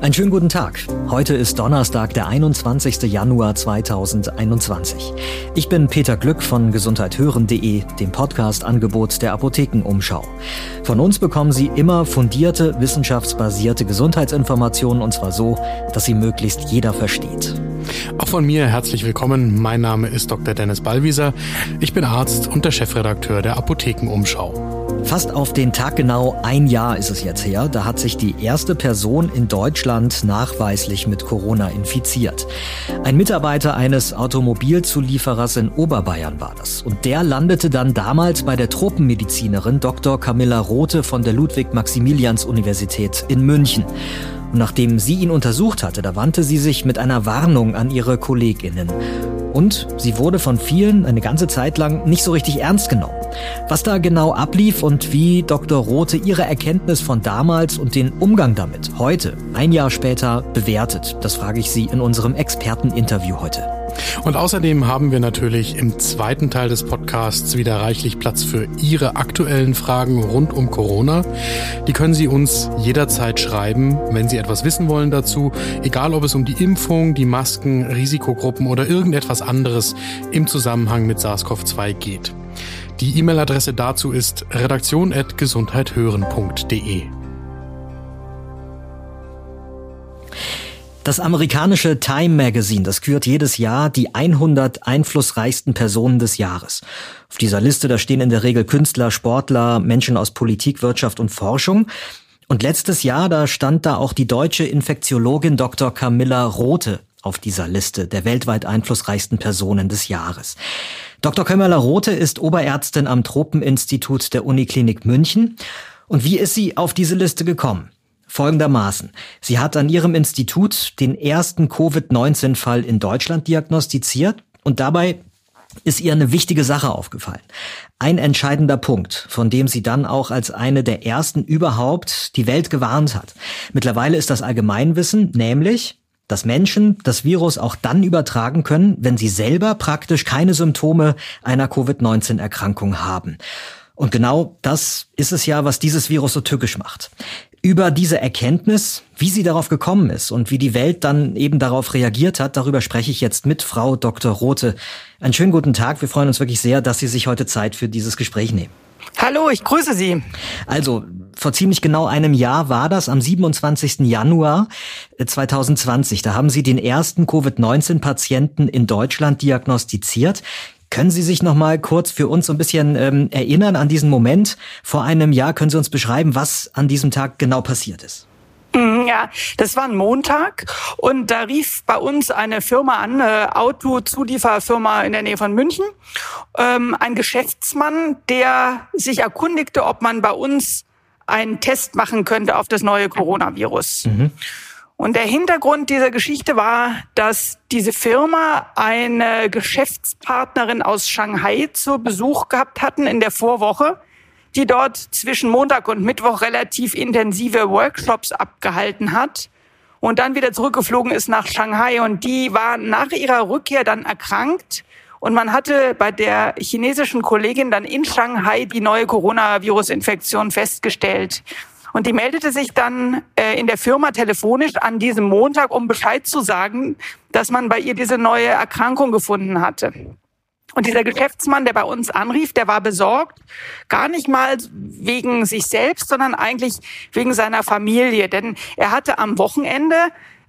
Einen schönen guten Tag. Heute ist Donnerstag, der 21. Januar 2021. Ich bin Peter Glück von gesundheithören.de, dem Podcast-Angebot der Apothekenumschau. Von uns bekommen Sie immer fundierte, wissenschaftsbasierte Gesundheitsinformationen und zwar so, dass sie möglichst jeder versteht. Auch von mir herzlich willkommen. Mein Name ist Dr. Dennis Ballwieser. Ich bin Arzt und der Chefredakteur der Apothekenumschau. Fast auf den Tag genau ein Jahr ist es jetzt her, da hat sich die erste Person in Deutschland nachweislich mit Corona infiziert. Ein Mitarbeiter eines Automobilzulieferers in Oberbayern war das. Und der landete dann damals bei der Tropenmedizinerin Dr. Camilla Rothe von der Ludwig-Maximilians-Universität in München. Und nachdem sie ihn untersucht hatte, da wandte sie sich mit einer Warnung an ihre Kolleginnen. Und sie wurde von vielen eine ganze Zeit lang nicht so richtig ernst genommen. Was da genau ablief und wie Dr. Rote ihre Erkenntnis von damals und den Umgang damit heute, ein Jahr später, bewertet, das frage ich Sie in unserem Experteninterview heute. Und außerdem haben wir natürlich im zweiten Teil des Podcasts wieder reichlich Platz für Ihre aktuellen Fragen rund um Corona. Die können Sie uns jederzeit schreiben, wenn Sie etwas wissen wollen dazu, egal ob es um die Impfung, die Masken, Risikogruppen oder irgendetwas anderes im Zusammenhang mit SARS-CoV-2 geht. Die E-Mail-Adresse dazu ist redaktion.gesundheithören.de. Das amerikanische Time Magazine, das kürt jedes Jahr die 100 einflussreichsten Personen des Jahres. Auf dieser Liste, da stehen in der Regel Künstler, Sportler, Menschen aus Politik, Wirtschaft und Forschung. Und letztes Jahr, da stand da auch die deutsche Infektiologin Dr. Camilla Rothe auf dieser Liste der weltweit einflussreichsten Personen des Jahres. Dr. Camilla Rothe ist Oberärztin am Tropeninstitut der Uniklinik München. Und wie ist sie auf diese Liste gekommen? Folgendermaßen. Sie hat an ihrem Institut den ersten Covid-19-Fall in Deutschland diagnostiziert und dabei ist ihr eine wichtige Sache aufgefallen. Ein entscheidender Punkt, von dem sie dann auch als eine der ersten überhaupt die Welt gewarnt hat. Mittlerweile ist das Allgemeinwissen, nämlich, dass Menschen das Virus auch dann übertragen können, wenn sie selber praktisch keine Symptome einer Covid-19-Erkrankung haben. Und genau das ist es ja, was dieses Virus so tückisch macht über diese Erkenntnis, wie sie darauf gekommen ist und wie die Welt dann eben darauf reagiert hat, darüber spreche ich jetzt mit Frau Dr. Rothe. Einen schönen guten Tag. Wir freuen uns wirklich sehr, dass Sie sich heute Zeit für dieses Gespräch nehmen. Hallo, ich grüße Sie. Also, vor ziemlich genau einem Jahr war das, am 27. Januar 2020. Da haben Sie den ersten Covid-19-Patienten in Deutschland diagnostiziert. Können Sie sich noch mal kurz für uns so ein bisschen ähm, erinnern an diesen Moment vor einem Jahr? Können Sie uns beschreiben, was an diesem Tag genau passiert ist? Mm, ja, das war ein Montag und da rief bei uns eine Firma an, eine Autozulieferfirma in der Nähe von München, ähm, ein Geschäftsmann, der sich erkundigte, ob man bei uns einen Test machen könnte auf das neue Coronavirus. Mhm. Und der Hintergrund dieser Geschichte war, dass diese Firma eine Geschäftspartnerin aus Shanghai zu Besuch gehabt hatten in der Vorwoche, die dort zwischen Montag und Mittwoch relativ intensive Workshops abgehalten hat und dann wieder zurückgeflogen ist nach Shanghai. Und die war nach ihrer Rückkehr dann erkrankt. Und man hatte bei der chinesischen Kollegin dann in Shanghai die neue Coronavirus-Infektion festgestellt. Und die meldete sich dann äh, in der Firma telefonisch an diesem Montag, um Bescheid zu sagen, dass man bei ihr diese neue Erkrankung gefunden hatte. Und dieser Geschäftsmann, der bei uns anrief, der war besorgt, gar nicht mal wegen sich selbst, sondern eigentlich wegen seiner Familie. Denn er hatte am Wochenende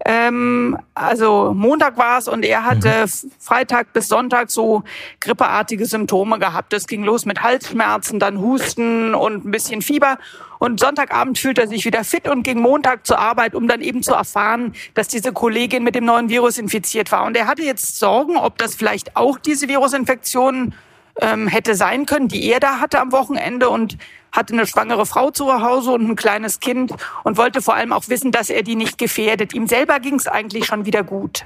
ähm, also Montag war es und er hatte mhm. Freitag bis Sonntag so grippeartige Symptome gehabt. Es ging los mit Halsschmerzen, dann Husten und ein bisschen Fieber. Und Sonntagabend fühlt er sich wieder fit und ging Montag zur Arbeit, um dann eben zu erfahren, dass diese Kollegin mit dem neuen Virus infiziert war. Und er hatte jetzt Sorgen, ob das vielleicht auch diese Virusinfektion ähm, hätte sein können, die er da hatte am Wochenende und hatte eine schwangere Frau zu Hause und ein kleines Kind und wollte vor allem auch wissen, dass er die nicht gefährdet. Ihm selber ging es eigentlich schon wieder gut.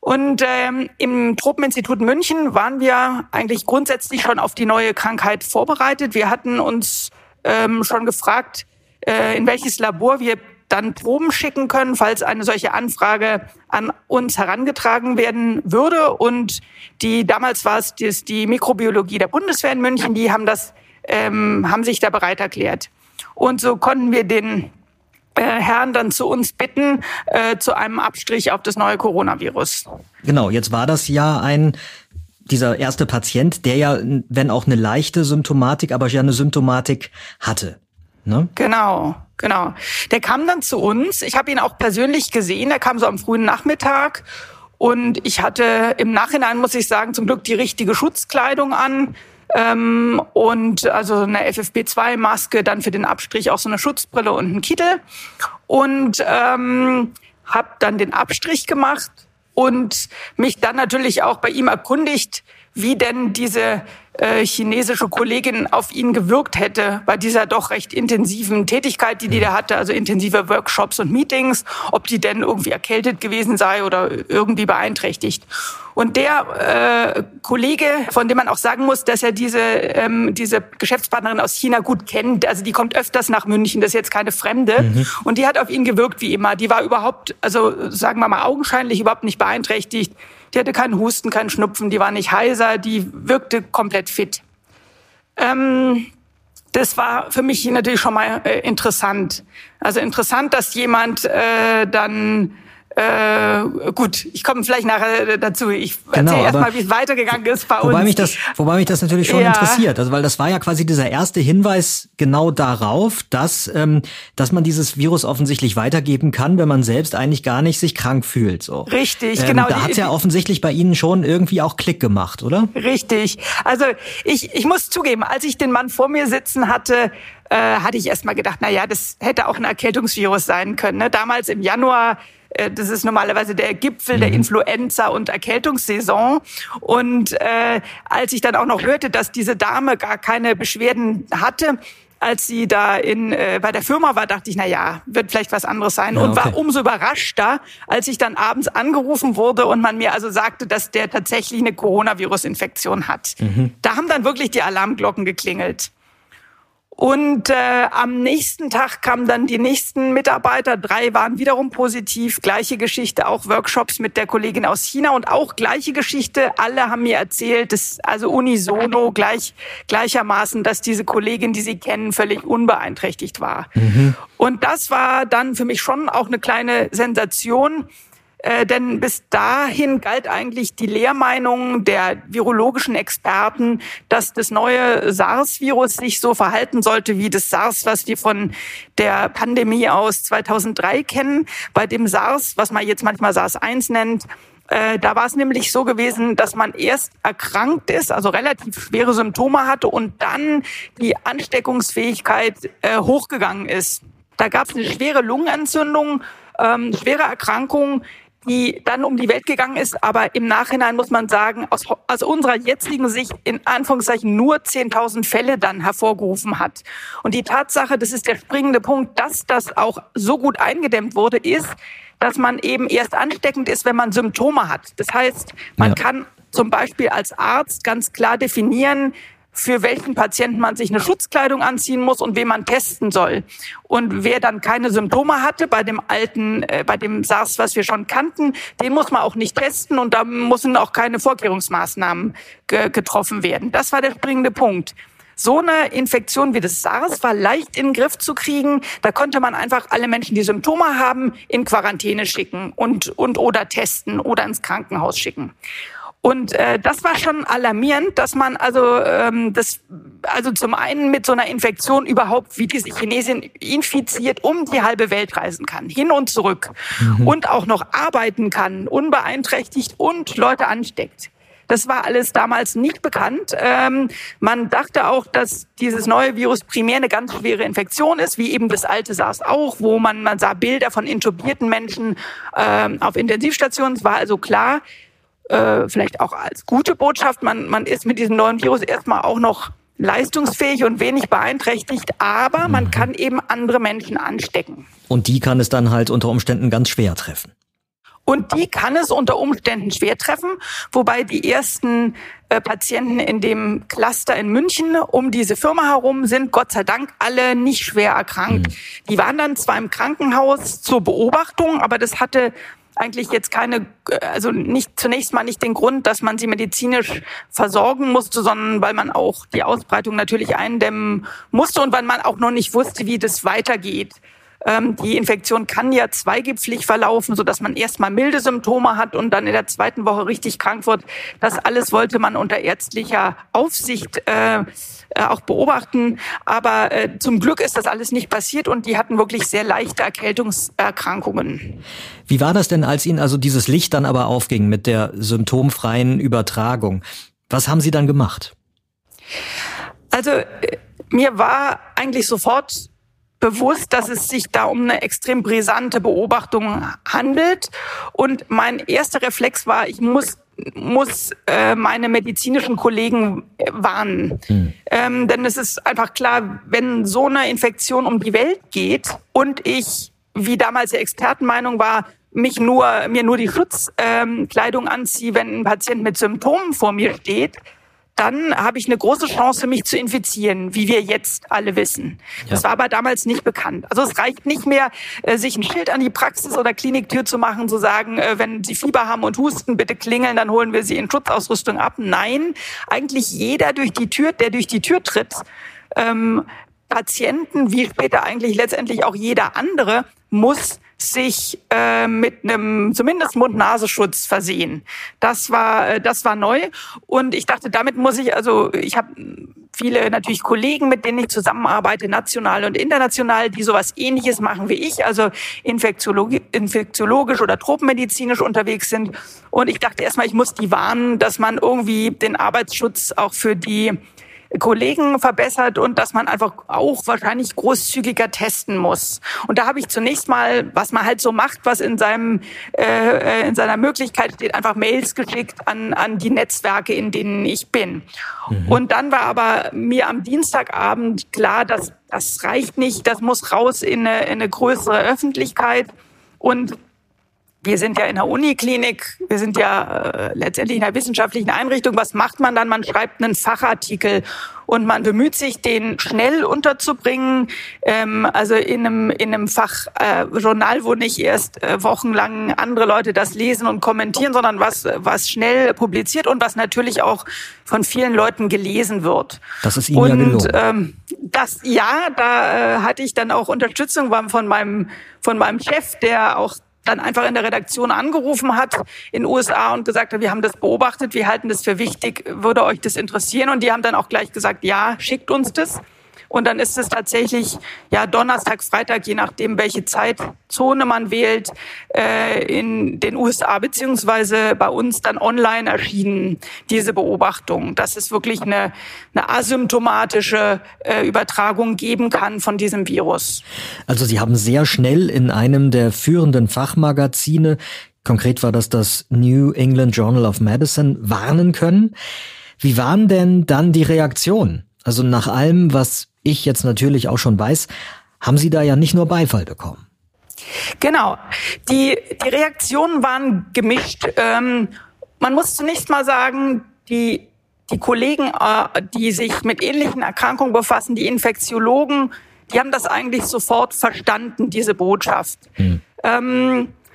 Und ähm, im Tropeninstitut München waren wir eigentlich grundsätzlich schon auf die neue Krankheit vorbereitet. Wir hatten uns ähm, schon gefragt, äh, in welches Labor wir dann Proben schicken können, falls eine solche Anfrage an uns herangetragen werden würde. Und die damals war es die, die Mikrobiologie der Bundeswehr in München, die haben das ähm, haben sich da bereit erklärt. Und so konnten wir den äh, Herrn dann zu uns bitten, äh, zu einem Abstrich auf das neue Coronavirus. Genau, jetzt war das ja ein dieser erste Patient, der ja, wenn auch eine leichte Symptomatik, aber ja eine Symptomatik hatte. Ne? Genau, genau. Der kam dann zu uns. Ich habe ihn auch persönlich gesehen. Er kam so am frühen Nachmittag. Und ich hatte im Nachhinein, muss ich sagen, zum Glück die richtige Schutzkleidung an. Ähm, und also eine FFP2-Maske, dann für den Abstrich auch so eine Schutzbrille und einen Kittel. Und ähm, habe dann den Abstrich gemacht und mich dann natürlich auch bei ihm erkundigt, wie denn diese äh, chinesische Kollegin auf ihn gewirkt hätte bei dieser doch recht intensiven Tätigkeit, die die da hatte, also intensive Workshops und Meetings, ob die denn irgendwie erkältet gewesen sei oder irgendwie beeinträchtigt. Und der äh, Kollege, von dem man auch sagen muss, dass er diese, ähm, diese Geschäftspartnerin aus China gut kennt, also die kommt öfters nach München, das ist jetzt keine Fremde, mhm. und die hat auf ihn gewirkt wie immer. Die war überhaupt, also sagen wir mal augenscheinlich überhaupt nicht beeinträchtigt. Die hatte keinen Husten, keinen Schnupfen, die war nicht heiser, die wirkte komplett fit. Ähm, das war für mich natürlich schon mal äh, interessant. Also interessant, dass jemand äh, dann äh, gut, ich komme vielleicht nachher dazu. Ich genau, erzähle erstmal, wie es weitergegangen ist bei wobei uns. Mich das, wobei mich das natürlich schon ja. interessiert. Also, weil das war ja quasi dieser erste Hinweis genau darauf, dass, ähm, dass man dieses Virus offensichtlich weitergeben kann, wenn man selbst eigentlich gar nicht sich krank fühlt. So. Richtig, ähm, genau. Da hat ja offensichtlich bei Ihnen schon irgendwie auch Klick gemacht, oder? Richtig. Also ich, ich muss zugeben, als ich den Mann vor mir sitzen hatte, äh, hatte ich erst mal gedacht, na ja, das hätte auch ein Erkältungsvirus sein können. Ne? Damals im Januar äh, das ist normalerweise der Gipfel der mhm. Influenza- und Erkältungssaison. Und äh, als ich dann auch noch hörte, dass diese Dame gar keine Beschwerden hatte, als sie da in äh, bei der Firma war, dachte ich, na ja, wird vielleicht was anderes sein ja, und okay. war umso überraschter, als ich dann abends angerufen wurde und man mir also sagte, dass der tatsächlich eine Coronavirus-Infektion hat. Mhm. Da haben dann wirklich die Alarmglocken geklingelt. Und äh, am nächsten Tag kamen dann die nächsten Mitarbeiter. Drei waren wiederum positiv. Gleiche Geschichte, auch Workshops mit der Kollegin aus China und auch gleiche Geschichte. Alle haben mir erzählt, dass, also unisono gleich, gleichermaßen, dass diese Kollegin, die sie kennen, völlig unbeeinträchtigt war. Mhm. Und das war dann für mich schon auch eine kleine Sensation äh, denn bis dahin galt eigentlich die Lehrmeinung der virologischen Experten, dass das neue SARS-Virus sich so verhalten sollte wie das SARS, was wir von der Pandemie aus 2003 kennen. Bei dem SARS, was man jetzt manchmal SARS-1 nennt, äh, da war es nämlich so gewesen, dass man erst erkrankt ist, also relativ schwere Symptome hatte und dann die Ansteckungsfähigkeit äh, hochgegangen ist. Da gab es eine schwere Lungenentzündung, ähm, schwere Erkrankung, die dann um die Welt gegangen ist, aber im Nachhinein muss man sagen, aus, aus unserer jetzigen Sicht in Anführungszeichen nur 10.000 Fälle dann hervorgerufen hat. Und die Tatsache, das ist der springende Punkt, dass das auch so gut eingedämmt wurde, ist, dass man eben erst ansteckend ist, wenn man Symptome hat. Das heißt, man ja. kann zum Beispiel als Arzt ganz klar definieren, für welchen Patienten man sich eine Schutzkleidung anziehen muss und wen man testen soll. Und wer dann keine Symptome hatte bei dem alten, äh, bei dem SARS, was wir schon kannten, den muss man auch nicht testen und da müssen auch keine Vorkehrungsmaßnahmen ge getroffen werden. Das war der springende Punkt. So eine Infektion wie das SARS war leicht in den Griff zu kriegen. Da konnte man einfach alle Menschen, die Symptome haben, in Quarantäne schicken und, und oder testen oder ins Krankenhaus schicken. Und äh, das war schon alarmierend, dass man also ähm, das also zum einen mit so einer Infektion überhaupt wie diese Chinesin infiziert um die halbe Welt reisen kann, hin und zurück mhm. und auch noch arbeiten kann, unbeeinträchtigt und Leute ansteckt. Das war alles damals nicht bekannt. Ähm, man dachte auch, dass dieses neue Virus primär eine ganz schwere Infektion ist, wie eben das alte SARS auch, wo man, man sah Bilder von intubierten Menschen ähm, auf Intensivstationen. Es war also klar, äh, vielleicht auch als gute Botschaft, man, man ist mit diesem neuen Virus erstmal auch noch leistungsfähig und wenig beeinträchtigt, aber man mhm. kann eben andere Menschen anstecken. Und die kann es dann halt unter Umständen ganz schwer treffen. Und die kann es unter Umständen schwer treffen, wobei die ersten äh, Patienten in dem Cluster in München um diese Firma herum sind Gott sei Dank alle nicht schwer erkrankt. Mhm. Die waren dann zwar im Krankenhaus zur Beobachtung, aber das hatte eigentlich jetzt keine, also nicht zunächst mal nicht den Grund, dass man sie medizinisch versorgen musste, sondern weil man auch die Ausbreitung natürlich eindämmen musste und weil man auch noch nicht wusste, wie das weitergeht. Ähm, die Infektion kann ja zweigipflig verlaufen, so dass man erstmal milde Symptome hat und dann in der zweiten Woche richtig krank wird. Das alles wollte man unter ärztlicher Aufsicht äh, äh, auch beobachten. Aber äh, zum Glück ist das alles nicht passiert und die hatten wirklich sehr leichte Erkältungserkrankungen. Wie war das denn, als Ihnen also dieses Licht dann aber aufging mit der symptomfreien Übertragung? Was haben Sie dann gemacht? Also äh, mir war eigentlich sofort bewusst, dass es sich da um eine extrem brisante Beobachtung handelt. Und mein erster Reflex war, ich muss muss äh, meine medizinischen Kollegen warnen. Hm. Ähm, denn es ist einfach klar, wenn so eine Infektion um die Welt geht und ich, wie damals die Expertenmeinung war, mich nur, mir nur die Schutzkleidung ähm, anziehe, wenn ein Patient mit Symptomen vor mir steht, dann habe ich eine große Chance, mich zu infizieren, wie wir jetzt alle wissen. Ja. Das war aber damals nicht bekannt. Also es reicht nicht mehr, äh, sich ein Schild an die Praxis oder Kliniktür zu machen, zu sagen, äh, wenn Sie Fieber haben und husten, bitte klingeln, dann holen wir Sie in Schutzausrüstung ab. Nein, eigentlich jeder durch die Tür, der durch die Tür tritt, ähm, Patienten, wie später eigentlich letztendlich auch jeder andere, muss sich äh, mit einem zumindest Mund-Nasenschutz versehen. Das war äh, das war neu und ich dachte, damit muss ich also ich habe viele natürlich Kollegen, mit denen ich zusammenarbeite, national und international, die sowas Ähnliches machen wie ich, also infektiologisch, infektiologisch oder tropenmedizinisch unterwegs sind. Und ich dachte erstmal, ich muss die warnen, dass man irgendwie den Arbeitsschutz auch für die Kollegen verbessert und dass man einfach auch wahrscheinlich großzügiger testen muss. Und da habe ich zunächst mal, was man halt so macht, was in seinem äh, äh, in seiner Möglichkeit steht, einfach Mails geschickt an an die Netzwerke, in denen ich bin. Mhm. Und dann war aber mir am Dienstagabend klar, dass das reicht nicht, das muss raus in eine, in eine größere Öffentlichkeit und wir sind ja in der Uniklinik, wir sind ja äh, letztendlich in einer wissenschaftlichen Einrichtung. Was macht man dann? Man schreibt einen Fachartikel und man bemüht sich, den schnell unterzubringen. Ähm, also in einem, in einem Fachjournal, äh, wo nicht erst äh, wochenlang andere Leute das lesen und kommentieren, sondern was, was schnell publiziert und was natürlich auch von vielen Leuten gelesen wird. Das ist Ihnen und, ja gelungen. Ähm, das, ja, da äh, hatte ich dann auch Unterstützung von meinem, von meinem Chef, der auch dann einfach in der Redaktion angerufen hat in den USA und gesagt hat, wir haben das beobachtet, wir halten das für wichtig, würde euch das interessieren? Und die haben dann auch gleich gesagt, ja, schickt uns das. Und dann ist es tatsächlich ja Donnerstag, Freitag, je nachdem, welche Zeitzone man wählt, äh, in den USA beziehungsweise bei uns dann online erschienen diese Beobachtung, dass es wirklich eine, eine asymptomatische äh, Übertragung geben kann von diesem Virus. Also Sie haben sehr schnell in einem der führenden Fachmagazine Konkret war das das New England Journal of Medicine warnen können. Wie waren denn dann die Reaktionen? Also nach allem, was ich jetzt natürlich auch schon weiß, haben Sie da ja nicht nur Beifall bekommen. Genau. Die, die Reaktionen waren gemischt. Ähm, man muss zunächst mal sagen, die, die Kollegen, äh, die sich mit ähnlichen Erkrankungen befassen, die Infektiologen, die haben das eigentlich sofort verstanden, diese Botschaft. Hm. Ähm, äh,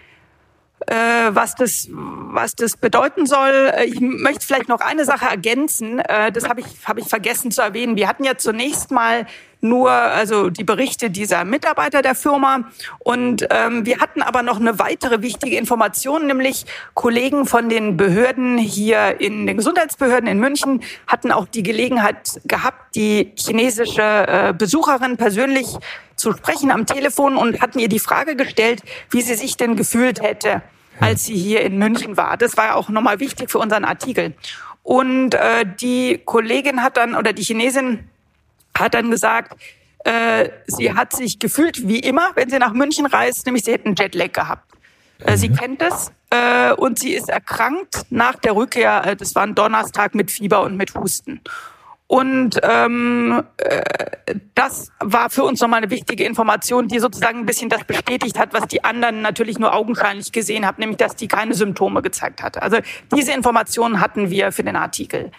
was das was das bedeuten soll. Äh, ich möchte vielleicht noch eine Sache ergänzen. Äh, das habe ich habe ich vergessen zu erwähnen. Wir hatten ja zunächst mal nur also die Berichte dieser Mitarbeiter der Firma und ähm, wir hatten aber noch eine weitere wichtige Information, nämlich Kollegen von den Behörden hier in den Gesundheitsbehörden in München hatten auch die Gelegenheit gehabt, die chinesische äh, Besucherin persönlich zu sprechen am Telefon und hatten ihr die Frage gestellt, wie sie sich denn gefühlt hätte, als sie hier in München war. Das war ja auch nochmal wichtig für unseren Artikel. Und äh, die Kollegin hat dann, oder die Chinesin hat dann gesagt, äh, sie hat sich gefühlt wie immer, wenn sie nach München reist, nämlich sie hätte einen Jetlag gehabt. Äh, sie mhm. kennt es äh, und sie ist erkrankt nach der Rückkehr, äh, das war ein Donnerstag mit Fieber und mit Husten. Und ähm, äh, das war für uns nochmal eine wichtige Information, die sozusagen ein bisschen das bestätigt hat, was die anderen natürlich nur augenscheinlich gesehen haben, nämlich dass die keine Symptome gezeigt hatte. Also diese Informationen hatten wir für den Artikel.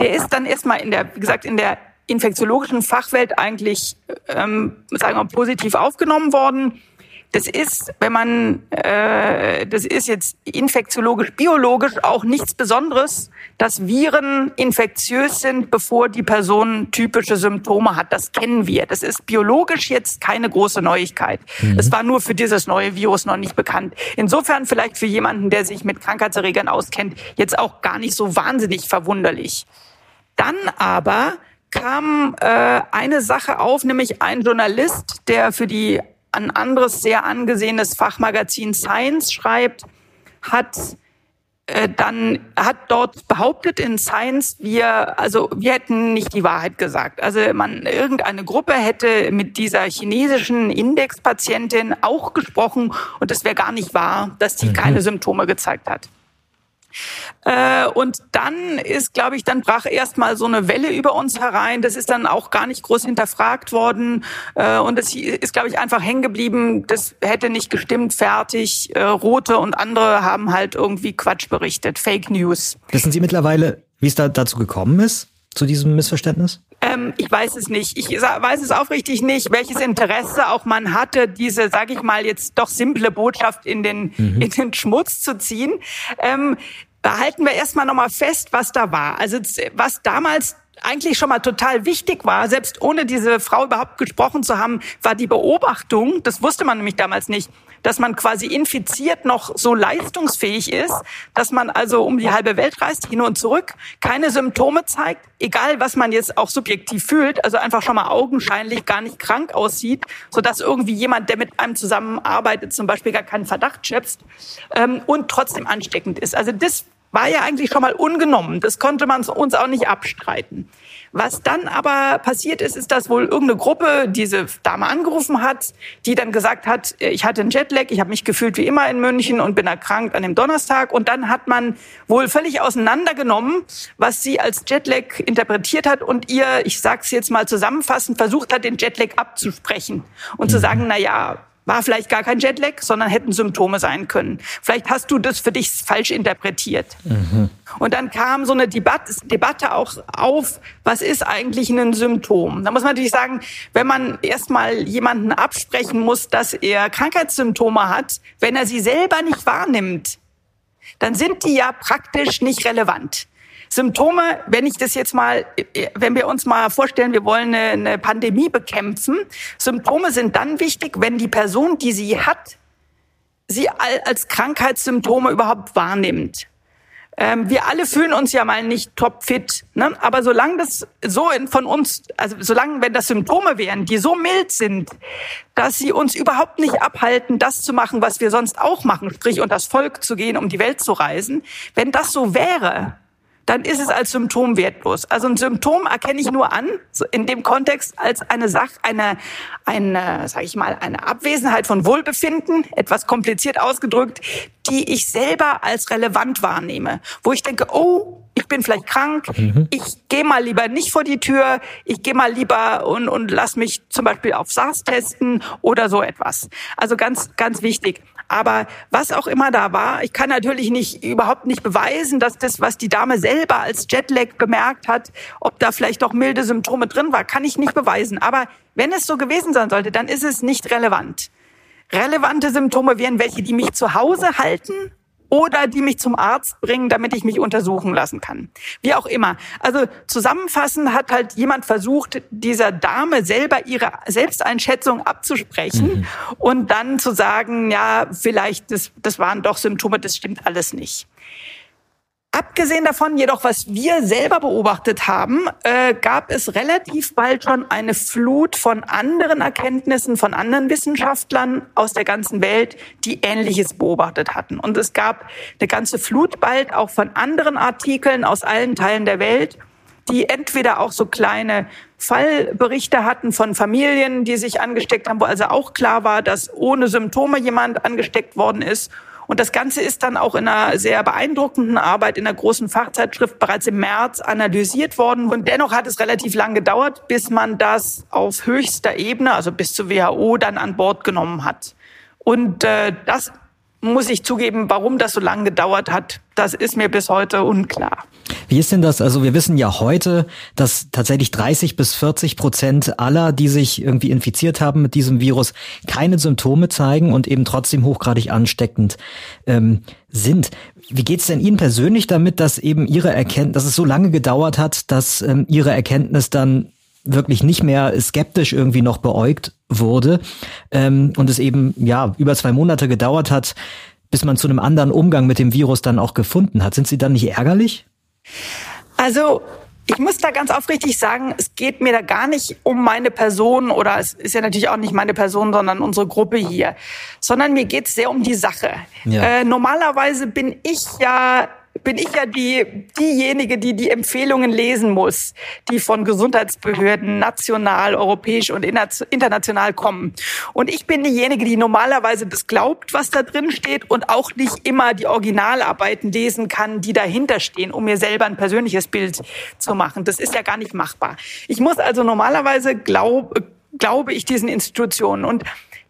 Der ist dann erstmal in der, wie gesagt, in der infektiologischen Fachwelt eigentlich, ähm, sagen wir, positiv aufgenommen worden. Das ist, wenn man, äh, das ist jetzt infektiologisch, biologisch auch nichts Besonderes, dass Viren infektiös sind, bevor die Person typische Symptome hat. Das kennen wir. Das ist biologisch jetzt keine große Neuigkeit. Mhm. Das war nur für dieses neue Virus noch nicht bekannt. Insofern vielleicht für jemanden, der sich mit Krankheitserregern auskennt, jetzt auch gar nicht so wahnsinnig verwunderlich. Dann aber kam äh, eine Sache auf, nämlich ein Journalist, der für die ein anderes sehr angesehenes Fachmagazin Science schreibt, hat äh, dann hat dort behauptet in Science, wir also wir hätten nicht die Wahrheit gesagt. Also man irgendeine Gruppe hätte mit dieser chinesischen Indexpatientin auch gesprochen und es wäre gar nicht wahr, dass die mhm. keine Symptome gezeigt hat. Äh, und dann ist, glaube ich, dann brach erstmal so eine Welle über uns herein. Das ist dann auch gar nicht groß hinterfragt worden. Äh, und es ist, glaube ich, einfach hängen geblieben. Das hätte nicht gestimmt, fertig. Äh, Rote und andere haben halt irgendwie Quatsch berichtet. Fake News. Wissen Sie mittlerweile, wie es da dazu gekommen ist? Zu diesem Missverständnis? Ähm, ich weiß es nicht. Ich weiß es aufrichtig nicht, welches Interesse auch man hatte, diese, sage ich mal, jetzt doch simple Botschaft in den, mhm. in den Schmutz zu ziehen. Ähm, da halten wir erstmal nochmal fest, was da war. Also was damals eigentlich schon mal total wichtig war, selbst ohne diese Frau überhaupt gesprochen zu haben, war die Beobachtung, das wusste man nämlich damals nicht, dass man quasi infiziert noch so leistungsfähig ist, dass man also um die halbe Welt reist, hin und zurück, keine Symptome zeigt, egal was man jetzt auch subjektiv fühlt, also einfach schon mal augenscheinlich gar nicht krank aussieht, so dass irgendwie jemand, der mit einem zusammenarbeitet, zum Beispiel gar keinen Verdacht schöpft ähm, und trotzdem ansteckend ist. Also das war ja eigentlich schon mal ungenommen. Das konnte man uns auch nicht abstreiten. Was dann aber passiert ist, ist, dass wohl irgendeine Gruppe diese Dame angerufen hat, die dann gesagt hat, ich hatte einen Jetlag, ich habe mich gefühlt wie immer in München und bin erkrankt an dem Donnerstag. Und dann hat man wohl völlig auseinandergenommen, was sie als Jetlag interpretiert hat und ihr, ich sag's jetzt mal zusammenfassend, versucht hat, den Jetlag abzusprechen und zu mhm. sagen, na ja, war vielleicht gar kein Jetlag, sondern hätten Symptome sein können. Vielleicht hast du das für dich falsch interpretiert. Mhm. Und dann kam so eine Debatte, Debatte auch auf, was ist eigentlich ein Symptom? Da muss man natürlich sagen, wenn man erstmal jemanden absprechen muss, dass er Krankheitssymptome hat, wenn er sie selber nicht wahrnimmt, dann sind die ja praktisch nicht relevant. Symptome, wenn ich das jetzt mal, wenn wir uns mal vorstellen, wir wollen eine, eine Pandemie bekämpfen, Symptome sind dann wichtig, wenn die Person, die sie hat, sie als Krankheitssymptome überhaupt wahrnimmt. Ähm, wir alle fühlen uns ja mal nicht topfit, ne? aber solange das so in, von uns, also solange, wenn das Symptome wären, die so mild sind, dass sie uns überhaupt nicht abhalten, das zu machen, was wir sonst auch machen, sprich unter das Volk zu gehen, um die Welt zu reisen, wenn das so wäre, dann ist es als Symptom wertlos. Also ein Symptom erkenne ich nur an, in dem Kontext als eine Sache, eine, eine, sag ich mal, eine Abwesenheit von Wohlbefinden, etwas kompliziert ausgedrückt, die ich selber als relevant wahrnehme. Wo ich denke, oh, ich bin vielleicht krank, mhm. ich gehe mal lieber nicht vor die Tür, ich gehe mal lieber und, und lass mich zum Beispiel auf SARS testen oder so etwas. Also ganz, ganz wichtig. Aber was auch immer da war, ich kann natürlich nicht, überhaupt nicht beweisen, dass das, was die Dame selber als Jetlag bemerkt hat, ob da vielleicht doch milde Symptome drin war, kann ich nicht beweisen. Aber wenn es so gewesen sein sollte, dann ist es nicht relevant. Relevante Symptome wären welche, die mich zu Hause halten oder die mich zum Arzt bringen, damit ich mich untersuchen lassen kann. Wie auch immer. Also zusammenfassend hat halt jemand versucht, dieser Dame selber ihre Selbsteinschätzung abzusprechen mhm. und dann zu sagen, ja, vielleicht, das, das waren doch Symptome, das stimmt alles nicht. Abgesehen davon jedoch, was wir selber beobachtet haben, äh, gab es relativ bald schon eine Flut von anderen Erkenntnissen von anderen Wissenschaftlern aus der ganzen Welt, die Ähnliches beobachtet hatten. Und es gab eine ganze Flut bald auch von anderen Artikeln aus allen Teilen der Welt, die entweder auch so kleine Fallberichte hatten von Familien, die sich angesteckt haben, wo also auch klar war, dass ohne Symptome jemand angesteckt worden ist Und das Ganze ist dann auch in einer sehr beeindruckenden Arbeit in einer großen Fachzeitschrift bereits im März analysiert worden. Und dennoch hat es relativ lang gedauert, bis man das auf höchster Ebene, also bis zur WHO, dann an Bord genommen hat. Und äh, das muss ich zugeben, warum das so lange gedauert hat, das ist mir bis heute unklar. Wie ist denn das? Also wir wissen ja heute, dass tatsächlich 30 bis 40 Prozent aller, die sich irgendwie infiziert haben mit diesem Virus, keine Symptome zeigen und eben trotzdem hochgradig ansteckend ähm, sind. Wie geht's denn Ihnen persönlich damit, dass eben Ihre Erkenntnis, dass es so lange gedauert hat, dass ähm, Ihre Erkenntnis dann wirklich nicht mehr skeptisch irgendwie noch beäugt wurde ähm, und es eben ja über zwei Monate gedauert hat, bis man zu einem anderen Umgang mit dem Virus dann auch gefunden hat. Sind Sie dann nicht ärgerlich? Also ich muss da ganz aufrichtig sagen, es geht mir da gar nicht um meine Person oder es ist ja natürlich auch nicht meine Person, sondern unsere Gruppe hier, sondern mir geht es sehr um die Sache. Ja. Äh, normalerweise bin ich ja bin ich ja die, diejenige, die die Empfehlungen lesen muss, die von Gesundheitsbehörden national, europäisch und international kommen. Und ich bin diejenige, die normalerweise das glaubt, was da drin steht und auch nicht immer die Originalarbeiten lesen kann, die dahinter stehen, um mir selber ein persönliches Bild zu machen. Das ist ja gar nicht machbar. Ich muss also normalerweise glaub, glaube ich diesen Institutionen und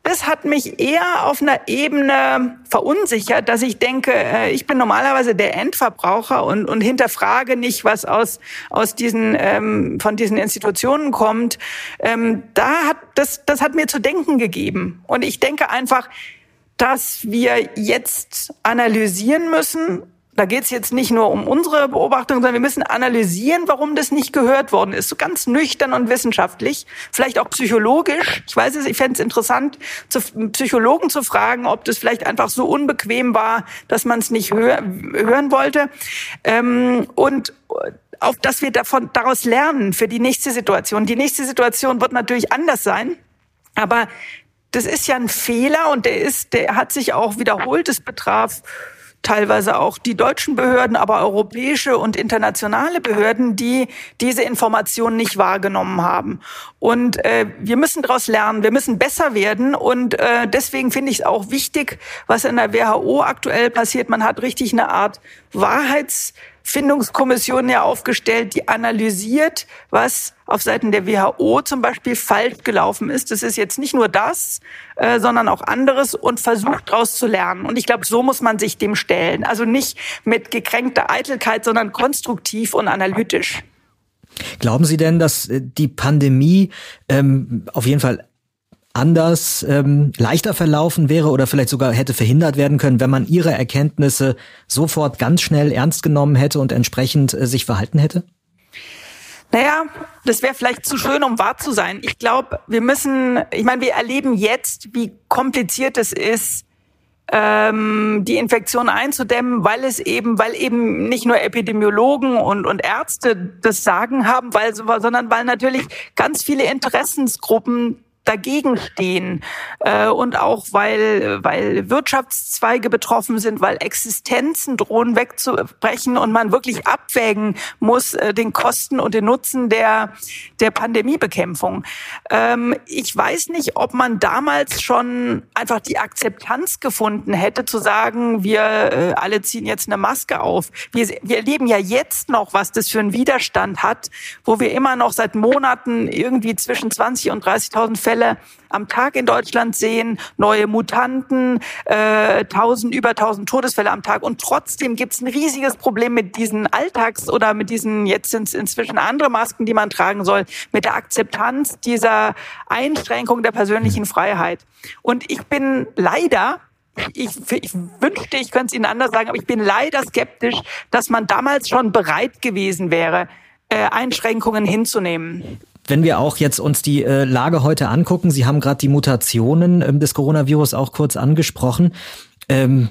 das hat mich eher auf einer Ebene verunsichert, dass ich denke, äh, ich bin normalerweise der Endverbraucher und, und hinterfrage nicht, was aus, aus diesen, ähm, von diesen Institutionen kommt. Ähm, da hat, das, das hat mir zu denken gegeben. Und ich denke einfach, dass wir jetzt analysieren müssen, da geht es jetzt nicht nur um unsere Beobachtung, sondern wir müssen analysieren, warum das nicht gehört worden ist. So ganz nüchtern und wissenschaftlich, vielleicht auch psychologisch. Ich weiß es, ich fände es interessant, zu, Psychologen zu fragen, ob das vielleicht einfach so unbequem war, dass man es nicht hör, hören wollte. Ähm, und auf dass wir davon daraus lernen für die nächste Situation. Die nächste Situation wird natürlich anders sein, aber das ist ja ein Fehler und der ist, der hat sich auch wiederholt. Es betraf teilweise auch die deutschen Behörden, aber europäische und internationale Behörden, die diese Informationen nicht wahrgenommen haben. Und äh, wir müssen daraus lernen, wir müssen besser werden. Und äh, deswegen finde ich es auch wichtig, was in der WHO aktuell passiert. Man hat richtig eine Art Wahrheits Findungskommission ja aufgestellt, die analysiert, was auf Seiten der WHO zum Beispiel falsch gelaufen ist. Das ist jetzt nicht nur das, äh, sondern auch anderes und versucht daraus zu lernen. Und ich glaube, so muss man sich dem stellen. Also nicht mit gekränkter Eitelkeit, sondern konstruktiv und analytisch. Glauben Sie denn, dass äh, die Pandemie ähm, auf jeden Fall anders, ähm, leichter verlaufen wäre oder vielleicht sogar hätte verhindert werden können, wenn man ihre Erkenntnisse sofort ganz schnell ernst genommen hätte und entsprechend äh, sich verhalten hätte? Naja, das wäre vielleicht zu schön, um wahr zu sein. Ich glaube, wir müssen, ich meine, wir erleben jetzt, wie kompliziert es ist, ähm, die Infektion einzudämmen, weil es eben, weil eben nicht nur Epidemiologen und, und Ärzte das Sagen haben, weil, sondern weil natürlich ganz viele Interessensgruppen dagegen stehen äh, und auch weil weil Wirtschaftszweige betroffen sind, weil Existenzen drohen wegzubrechen und man wirklich abwägen muss äh, den Kosten und den Nutzen der der Pandemiebekämpfung. Ähm, ich weiß nicht, ob man damals schon einfach die Akzeptanz gefunden hätte, zu sagen, wir äh, alle ziehen jetzt eine Maske auf. Wir, wir erleben ja jetzt noch, was das für einen Widerstand hat, wo wir immer noch seit Monaten irgendwie zwischen 20 und 30.000 Fälle Fälle am Tag in Deutschland sehen, neue Mutanten, äh, 1000, über 1000 Todesfälle am Tag. Und trotzdem gibt es ein riesiges Problem mit diesen Alltags- oder mit diesen, jetzt sind es inzwischen andere Masken, die man tragen soll, mit der Akzeptanz dieser Einschränkung der persönlichen Freiheit. Und ich bin leider ich, ich, wünschte, ich könnte es Ihnen anders sagen, aber ich bin leider skeptisch, dass man damals schon bereit gewesen wäre, äh, Einschränkungen hinzunehmen. Wenn wir auch jetzt uns die äh, Lage heute angucken, Sie haben gerade die Mutationen ähm, des Coronavirus auch kurz angesprochen. Ähm,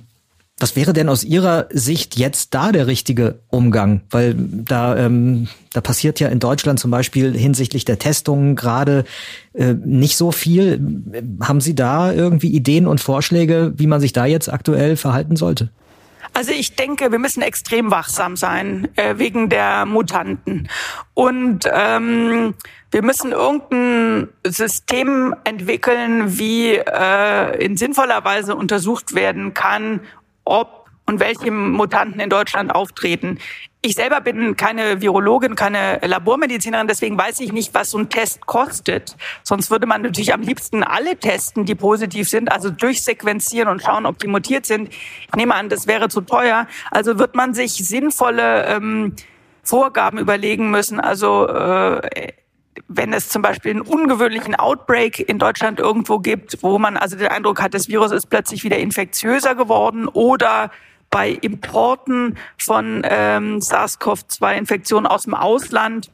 was wäre denn aus Ihrer Sicht jetzt da der richtige Umgang? Weil da, ähm, da passiert ja in Deutschland zum Beispiel hinsichtlich der Testungen gerade äh, nicht so viel. Haben Sie da irgendwie Ideen und Vorschläge, wie man sich da jetzt aktuell verhalten sollte? Also ich denke, wir müssen extrem wachsam sein äh, wegen der Mutanten. Und ähm, wir müssen irgendein System entwickeln, wie äh, in sinnvoller Weise untersucht werden kann, ob und welche Mutanten in Deutschland auftreten. Ich selber bin keine Virologin, keine Labormedizinerin, deswegen weiß ich nicht, was so ein Test kostet. Sonst würde man natürlich am liebsten alle testen, die positiv sind, also durchsequenzieren und schauen, ob die mutiert sind. Ich nehme an, das wäre zu teuer. Also wird man sich sinnvolle ähm, Vorgaben überlegen müssen. Also äh, wenn es zum Beispiel einen ungewöhnlichen Outbreak in Deutschland irgendwo gibt, wo man also den Eindruck hat, das Virus ist plötzlich wieder infektiöser geworden oder bei Importen von ähm, SARS-CoV-2-Infektionen aus dem Ausland,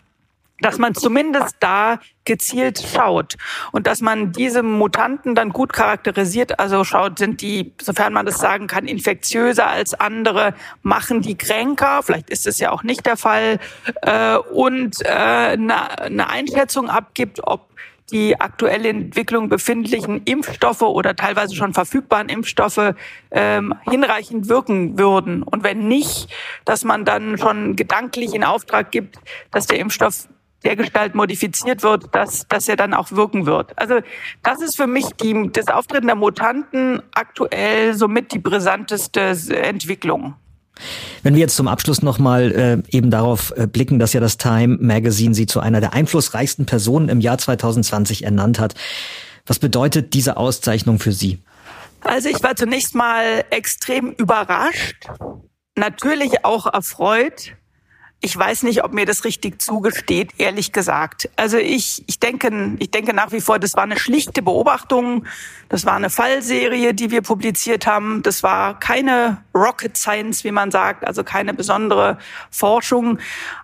dass man zumindest da gezielt schaut und dass man diese Mutanten dann gut charakterisiert, also schaut, sind die, sofern man das sagen kann, infektiöser als andere, machen die kränker, vielleicht ist es ja auch nicht der Fall, äh, und äh, eine, eine Einschätzung abgibt, ob die aktuelle Entwicklung befindlichen Impfstoffe oder teilweise schon verfügbaren Impfstoffe ähm, hinreichend wirken würden. Und wenn nicht, dass man dann schon gedanklich in Auftrag gibt, dass der Impfstoff der Gestalt modifiziert wird, dass, dass er dann auch wirken wird. Also das ist für mich die, das Auftreten der Mutanten aktuell somit die brisanteste Entwicklung. Wenn wir jetzt zum Abschluss nochmal äh, eben darauf äh, blicken, dass ja das Time Magazine sie zu einer der einflussreichsten Personen im Jahr 2020 ernannt hat. Was bedeutet diese Auszeichnung für Sie? Also ich war zunächst mal extrem überrascht, natürlich auch erfreut, ich weiß nicht, ob mir das richtig zugesteht, ehrlich gesagt. Also ich, ich denke, ich denke nach wie vor, das war eine schlichte Beobachtung. Das war eine Fallserie, die wir publiziert haben. Das war keine Rocket Science, wie man sagt, also keine besondere Forschung.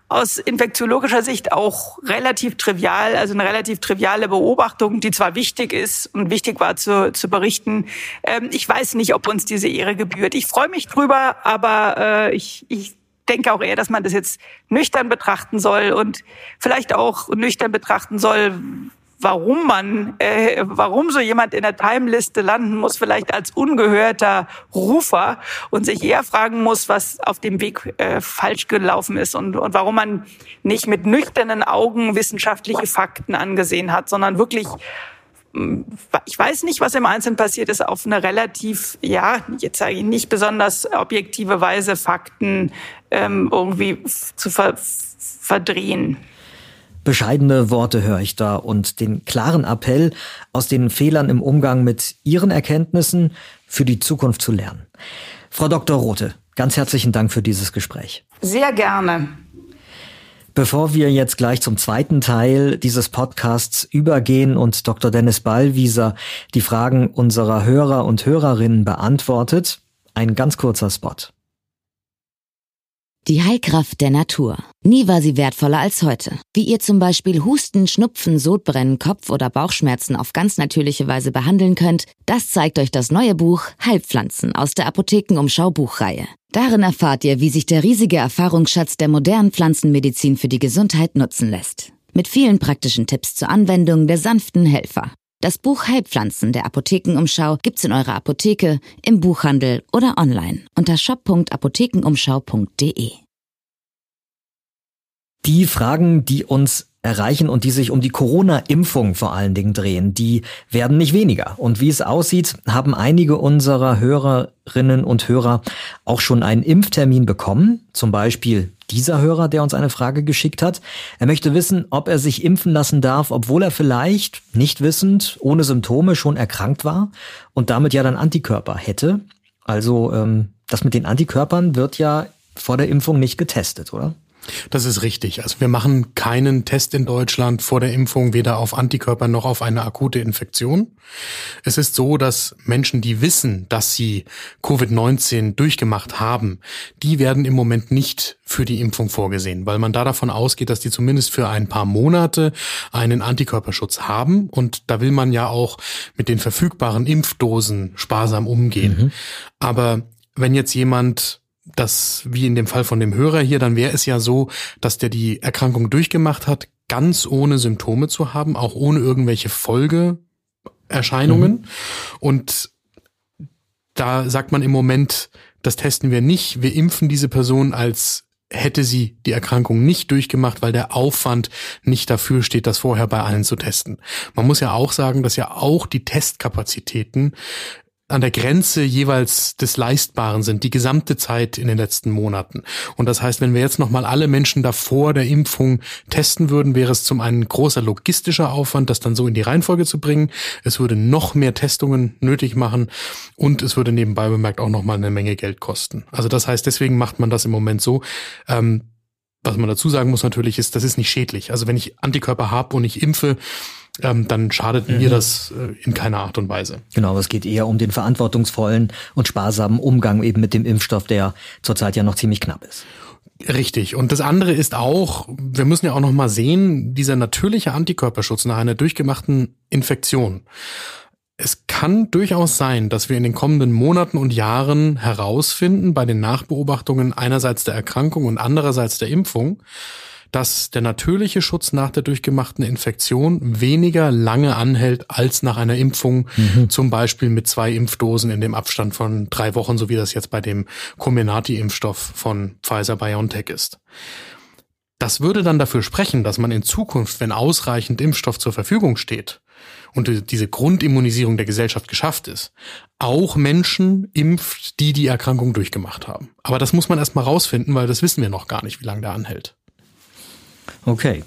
Aus infektiologischer Sicht auch relativ trivial, also eine relativ triviale Beobachtung, die zwar wichtig ist und wichtig war zu, zu berichten. Ähm, ich weiß nicht, ob uns diese Ehre gebührt. Ich freue mich drüber, aber äh, ich, ich denke auch eher, dass man das jetzt nüchtern betrachten soll und vielleicht auch nüchtern betrachten soll, warum man, äh, warum so jemand in der Timeliste landen muss, vielleicht als ungehörter Rufer und sich eher fragen muss, was auf dem Weg äh, falsch gelaufen ist und, und warum man nicht mit nüchternen Augen wissenschaftliche Fakten angesehen hat, sondern wirklich ich weiß nicht, was im Einzelnen passiert ist, auf eine relativ, ja, jetzt sage ich nicht besonders objektive Weise Fakten ähm, irgendwie zu ver verdrehen. Bescheidene Worte höre ich da und den klaren Appell, aus den Fehlern im Umgang mit Ihren Erkenntnissen für die Zukunft zu lernen. Frau Dr. Rote, ganz herzlichen Dank für dieses Gespräch. Sehr gerne. Bevor wir jetzt gleich zum zweiten Teil dieses Podcasts übergehen und Dr. Dennis Ballwieser die Fragen unserer Hörer und Hörerinnen beantwortet, ein ganz kurzer Spot. Die Heilkraft der Natur. Nie war sie wertvoller als heute. Wie ihr zum Beispiel Husten, Schnupfen, Sodbrennen, Kopf- oder Bauchschmerzen auf ganz natürliche Weise behandeln könnt, das zeigt euch das neue Buch Heilpflanzen aus der Apothekenumschau Buchreihe. Darin erfahrt ihr, wie sich der riesige Erfahrungsschatz der modernen Pflanzenmedizin für die Gesundheit nutzen lässt. Mit vielen praktischen Tipps zur Anwendung der sanften Helfer. Das Buch Heilpflanzen der Apothekenumschau gibt's in eurer Apotheke, im Buchhandel oder online unter shop.apothekenumschau.de. Die Fragen, die uns erreichen und die sich um die Corona-Impfung vor allen Dingen drehen, die werden nicht weniger. Und wie es aussieht, haben einige unserer Hörerinnen und Hörer auch schon einen Impftermin bekommen. Zum Beispiel dieser Hörer, der uns eine Frage geschickt hat. Er möchte wissen, ob er sich impfen lassen darf, obwohl er vielleicht, nicht wissend, ohne Symptome schon erkrankt war und damit ja dann Antikörper hätte. Also ähm, das mit den Antikörpern wird ja vor der Impfung nicht getestet, oder? Das ist richtig. Also wir machen keinen Test in Deutschland vor der Impfung weder auf Antikörper noch auf eine akute Infektion. Es ist so, dass Menschen, die wissen, dass sie Covid-19 durchgemacht haben, die werden im Moment nicht für die Impfung vorgesehen, weil man da davon ausgeht, dass die zumindest für ein paar Monate einen Antikörperschutz haben. Und da will man ja auch mit den verfügbaren Impfdosen sparsam umgehen. Mhm. Aber wenn jetzt jemand das, wie in dem Fall von dem Hörer hier, dann wäre es ja so, dass der die Erkrankung durchgemacht hat, ganz ohne Symptome zu haben, auch ohne irgendwelche Folgeerscheinungen. Mhm. Und da sagt man im Moment, das testen wir nicht. Wir impfen diese Person als hätte sie die Erkrankung nicht durchgemacht, weil der Aufwand nicht dafür steht, das vorher bei allen zu testen. Man muss ja auch sagen, dass ja auch die Testkapazitäten an der Grenze jeweils des Leistbaren sind, die gesamte Zeit in den letzten Monaten. Und das heißt, wenn wir jetzt nochmal alle Menschen davor der Impfung testen würden, wäre es zum einen großer logistischer Aufwand, das dann so in die Reihenfolge zu bringen. Es würde noch mehr Testungen nötig machen und es würde nebenbei bemerkt auch nochmal eine Menge Geld kosten. Also das heißt, deswegen macht man das im Moment so. Ähm, was man dazu sagen muss natürlich ist, das ist nicht schädlich. Also wenn ich Antikörper habe und ich impfe, ähm, dann schadet mhm. mir das äh, in keiner Art und Weise. Genau, es geht eher um den verantwortungsvollen und sparsamen Umgang eben mit dem Impfstoff, der zurzeit ja noch ziemlich knapp ist. Richtig. Und das andere ist auch, wir müssen ja auch noch mal sehen, dieser natürliche Antikörperschutz nach einer durchgemachten Infektion. Es kann durchaus sein, dass wir in den kommenden Monaten und Jahren herausfinden bei den Nachbeobachtungen einerseits der Erkrankung und andererseits der Impfung, dass der natürliche Schutz nach der durchgemachten Infektion weniger lange anhält als nach einer Impfung, mhm. zum Beispiel mit zwei Impfdosen in dem Abstand von drei Wochen, so wie das jetzt bei dem Comirnaty-Impfstoff von Pfizer-BioNTech ist. Das würde dann dafür sprechen, dass man in Zukunft, wenn ausreichend Impfstoff zur Verfügung steht und diese Grundimmunisierung der Gesellschaft geschafft ist, auch Menschen impft, die die Erkrankung durchgemacht haben. Aber das muss man erstmal rausfinden, weil das wissen wir noch gar nicht, wie lange der anhält. Okay.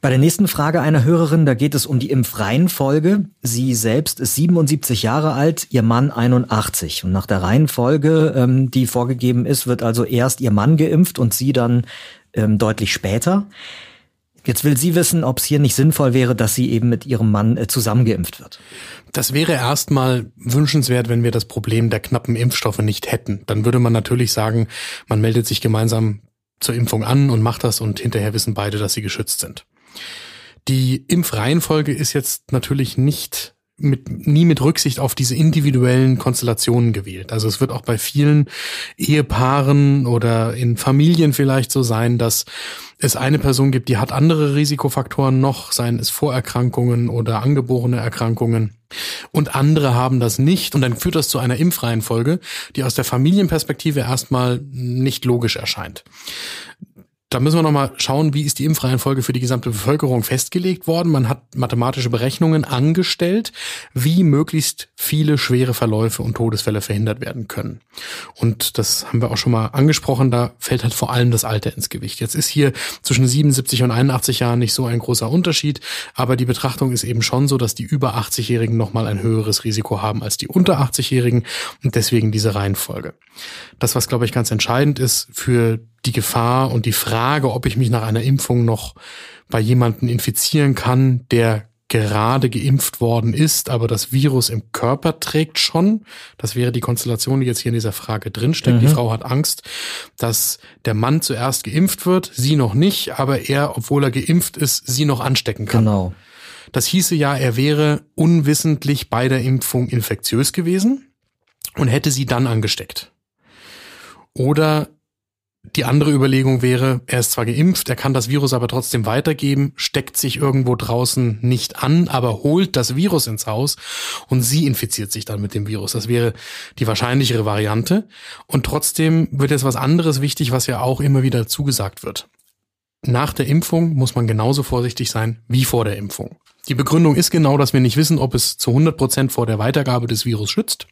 Bei der nächsten Frage einer Hörerin, da geht es um die Impfreihenfolge. Sie selbst ist 77 Jahre alt, ihr Mann 81. Und nach der Reihenfolge, ähm, die vorgegeben ist, wird also erst ihr Mann geimpft und sie dann ähm, deutlich später. Jetzt will sie wissen, ob es hier nicht sinnvoll wäre, dass sie eben mit ihrem Mann äh, zusammengeimpft wird. Das wäre erstmal wünschenswert, wenn wir das Problem der knappen Impfstoffe nicht hätten. Dann würde man natürlich sagen, man meldet sich gemeinsam zur Impfung an und macht das und hinterher wissen beide, dass sie geschützt sind. Die Impfreihenfolge ist jetzt natürlich nicht mit, nie mit Rücksicht auf diese individuellen Konstellationen gewählt. Also es wird auch bei vielen Ehepaaren oder in Familien vielleicht so sein, dass es eine Person gibt, die hat andere Risikofaktoren noch, seien es Vorerkrankungen oder angeborene Erkrankungen. Und andere haben das nicht. Und dann führt das zu einer Impfreihenfolge, die aus der Familienperspektive erstmal nicht logisch erscheint. Da müssen wir nochmal schauen, wie ist die Impfreihenfolge für die gesamte Bevölkerung festgelegt worden. Man hat mathematische Berechnungen angestellt, wie möglichst viele schwere Verläufe und Todesfälle verhindert werden können. Und das haben wir auch schon mal angesprochen, da fällt halt vor allem das Alter ins Gewicht. Jetzt ist hier zwischen 77 und 81 Jahren nicht so ein großer Unterschied, aber die Betrachtung ist eben schon so, dass die über 80-Jährigen nochmal ein höheres Risiko haben als die unter 80-Jährigen und deswegen diese Reihenfolge. Das, was glaube ich ganz entscheidend ist für die Gefahr und die Frage, ob ich mich nach einer Impfung noch bei jemandem infizieren kann, der gerade geimpft worden ist, aber das Virus im Körper trägt schon. Das wäre die Konstellation, die jetzt hier in dieser Frage drinsteckt. Mhm. Die Frau hat Angst, dass der Mann zuerst geimpft wird, sie noch nicht, aber er, obwohl er geimpft ist, sie noch anstecken kann. Genau. Das hieße ja, er wäre unwissentlich bei der Impfung infektiös gewesen und hätte sie dann angesteckt. Oder die andere Überlegung wäre, er ist zwar geimpft, er kann das Virus aber trotzdem weitergeben, steckt sich irgendwo draußen nicht an, aber holt das Virus ins Haus und sie infiziert sich dann mit dem Virus. Das wäre die wahrscheinlichere Variante. Und trotzdem wird jetzt was anderes wichtig, was ja auch immer wieder zugesagt wird. Nach der Impfung muss man genauso vorsichtig sein wie vor der Impfung. Die Begründung ist genau, dass wir nicht wissen, ob es zu 100 Prozent vor der Weitergabe des Virus schützt.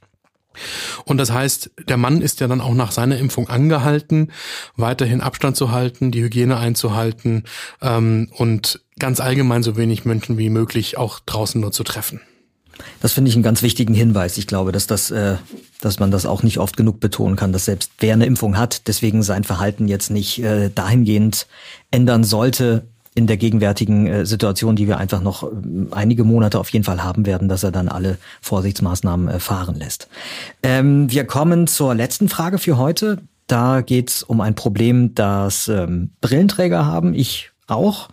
Und das heißt, der Mann ist ja dann auch nach seiner Impfung angehalten, weiterhin Abstand zu halten, die Hygiene einzuhalten ähm, und ganz allgemein so wenig Menschen wie möglich auch draußen nur zu treffen. Das finde ich einen ganz wichtigen Hinweis. Ich glaube, dass das, äh, dass man das auch nicht oft genug betonen kann, dass selbst wer eine Impfung hat, deswegen sein Verhalten jetzt nicht äh, dahingehend ändern sollte, in der gegenwärtigen äh, Situation, die wir einfach noch äh, einige Monate auf jeden Fall haben werden, dass er dann alle Vorsichtsmaßnahmen äh, fahren lässt. Ähm, wir kommen zur letzten Frage für heute. Da geht es um ein Problem, das ähm, Brillenträger haben, ich auch.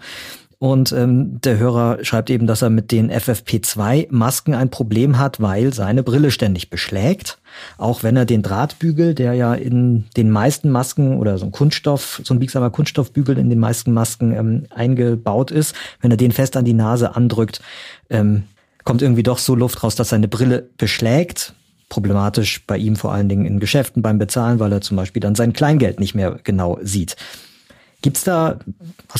Und ähm, der Hörer schreibt eben, dass er mit den FFP2-Masken ein Problem hat, weil seine Brille ständig beschlägt. Auch wenn er den Drahtbügel, der ja in den meisten Masken oder so ein Kunststoff, so ein biegsamer Kunststoffbügel in den meisten Masken ähm, eingebaut ist, wenn er den fest an die Nase andrückt, ähm, kommt irgendwie doch so Luft raus, dass seine Brille beschlägt. Problematisch bei ihm vor allen Dingen in Geschäften beim Bezahlen, weil er zum Beispiel dann sein Kleingeld nicht mehr genau sieht. Gibt's da,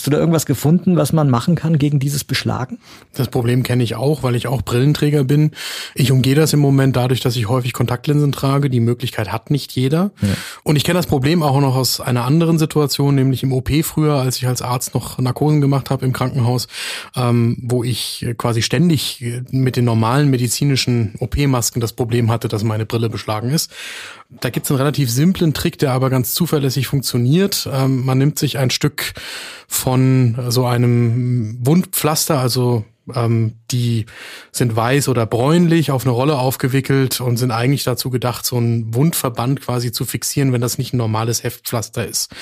hast du da irgendwas gefunden, was man machen kann gegen dieses Beschlagen? Das Problem kenne ich auch, weil ich auch Brillenträger bin. Ich umgehe das im Moment dadurch, dass ich häufig Kontaktlinsen trage. Die Möglichkeit hat nicht jeder. Ja. Und ich kenne das Problem auch noch aus einer anderen Situation, nämlich im OP früher, als ich als Arzt noch Narkosen gemacht habe im Krankenhaus, ähm, wo ich quasi ständig mit den normalen medizinischen OP-Masken das Problem hatte, dass meine Brille beschlagen ist. Da gibt's einen relativ simplen Trick, der aber ganz zuverlässig funktioniert. Ähm, man nimmt sich ein Stück von so einem Wundpflaster, also ähm, die sind weiß oder bräunlich auf eine Rolle aufgewickelt und sind eigentlich dazu gedacht, so einen Wundverband quasi zu fixieren, wenn das nicht ein normales Heftpflaster ist.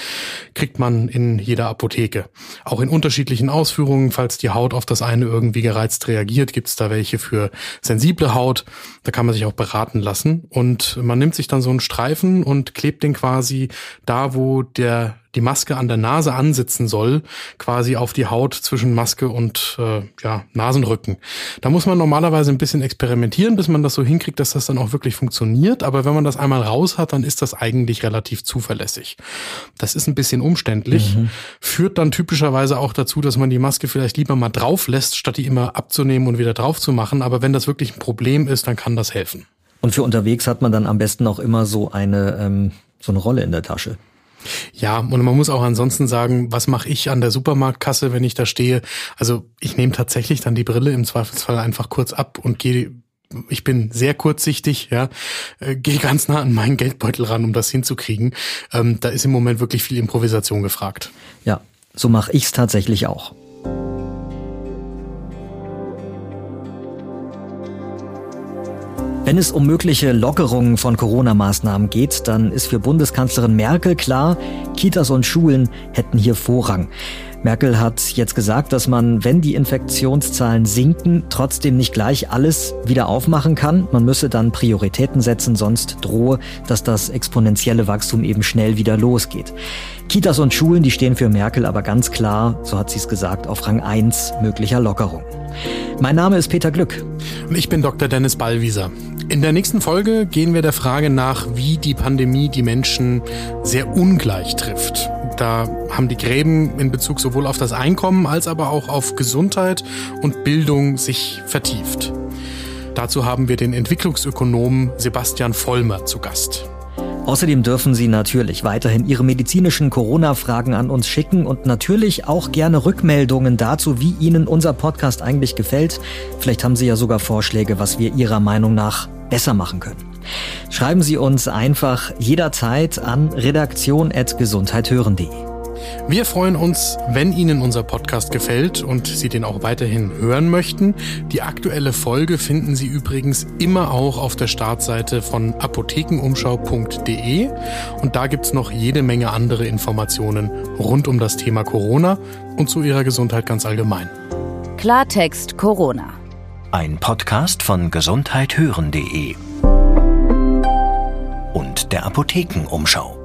Kriegt man in jeder Apotheke. Auch in unterschiedlichen Ausführungen, falls die Haut auf das eine irgendwie gereizt reagiert, gibt es da welche für sensible Haut. Da kann man sich auch beraten lassen. Und man nimmt sich dann so einen Streifen und klebt den quasi da, wo der die Maske an der Nase ansitzen soll, quasi auf die Haut zwischen Maske und äh, ja, Nasenrücken. Da muss man normalerweise ein bisschen experimentieren, bis man das so hinkriegt, dass das dann auch wirklich funktioniert. Aber wenn man das einmal raus hat, dann ist das eigentlich relativ zuverlässig. Das ist ein bisschen umständlich, mhm. führt dann typischerweise auch dazu, dass man die Maske vielleicht lieber mal drauf lässt, statt die immer abzunehmen und wieder drauf zu machen. Aber wenn das wirklich ein Problem ist, dann kann das helfen. Und für unterwegs hat man dann am besten auch immer so eine, ähm, so eine Rolle in der Tasche. Ja, und man muss auch ansonsten sagen, was mache ich an der Supermarktkasse, wenn ich da stehe? Also ich nehme tatsächlich dann die Brille im Zweifelsfall einfach kurz ab und gehe ich bin sehr kurzsichtig, ja, äh, gehe ganz nah an meinen Geldbeutel ran, um das hinzukriegen. Ähm, da ist im Moment wirklich viel Improvisation gefragt. Ja, so mache ich's tatsächlich auch. Wenn es um mögliche Lockerungen von Corona-Maßnahmen geht, dann ist für Bundeskanzlerin Merkel klar, Kitas und Schulen hätten hier Vorrang. Merkel hat jetzt gesagt, dass man, wenn die Infektionszahlen sinken, trotzdem nicht gleich alles wieder aufmachen kann. Man müsse dann Prioritäten setzen, sonst drohe, dass das exponentielle Wachstum eben schnell wieder losgeht. Kitas und Schulen, die stehen für Merkel aber ganz klar, so hat sie es gesagt, auf Rang 1 möglicher Lockerung. Mein Name ist Peter Glück. Und ich bin Dr. Dennis Ballwieser. In der nächsten Folge gehen wir der Frage nach, wie die Pandemie die Menschen sehr ungleich trifft. Da haben die Gräben in Bezug sowohl auf das Einkommen als aber auch auf Gesundheit und Bildung sich vertieft. Dazu haben wir den Entwicklungsökonomen Sebastian Vollmer zu Gast. Außerdem dürfen Sie natürlich weiterhin Ihre medizinischen Corona-Fragen an uns schicken und natürlich auch gerne Rückmeldungen dazu, wie Ihnen unser Podcast eigentlich gefällt. Vielleicht haben Sie ja sogar Vorschläge, was wir Ihrer Meinung nach besser machen können. Schreiben Sie uns einfach jederzeit an redaktion.gesundheithören.de. Wir freuen uns, wenn Ihnen unser Podcast gefällt und Sie den auch weiterhin hören möchten. Die aktuelle Folge finden Sie übrigens immer auch auf der Startseite von apothekenumschau.de und da gibt's noch jede Menge andere Informationen rund um das Thema Corona und zu Ihrer Gesundheit ganz allgemein. Klartext Corona. Ein Podcast von gesundheithören.de und der Apothekenumschau.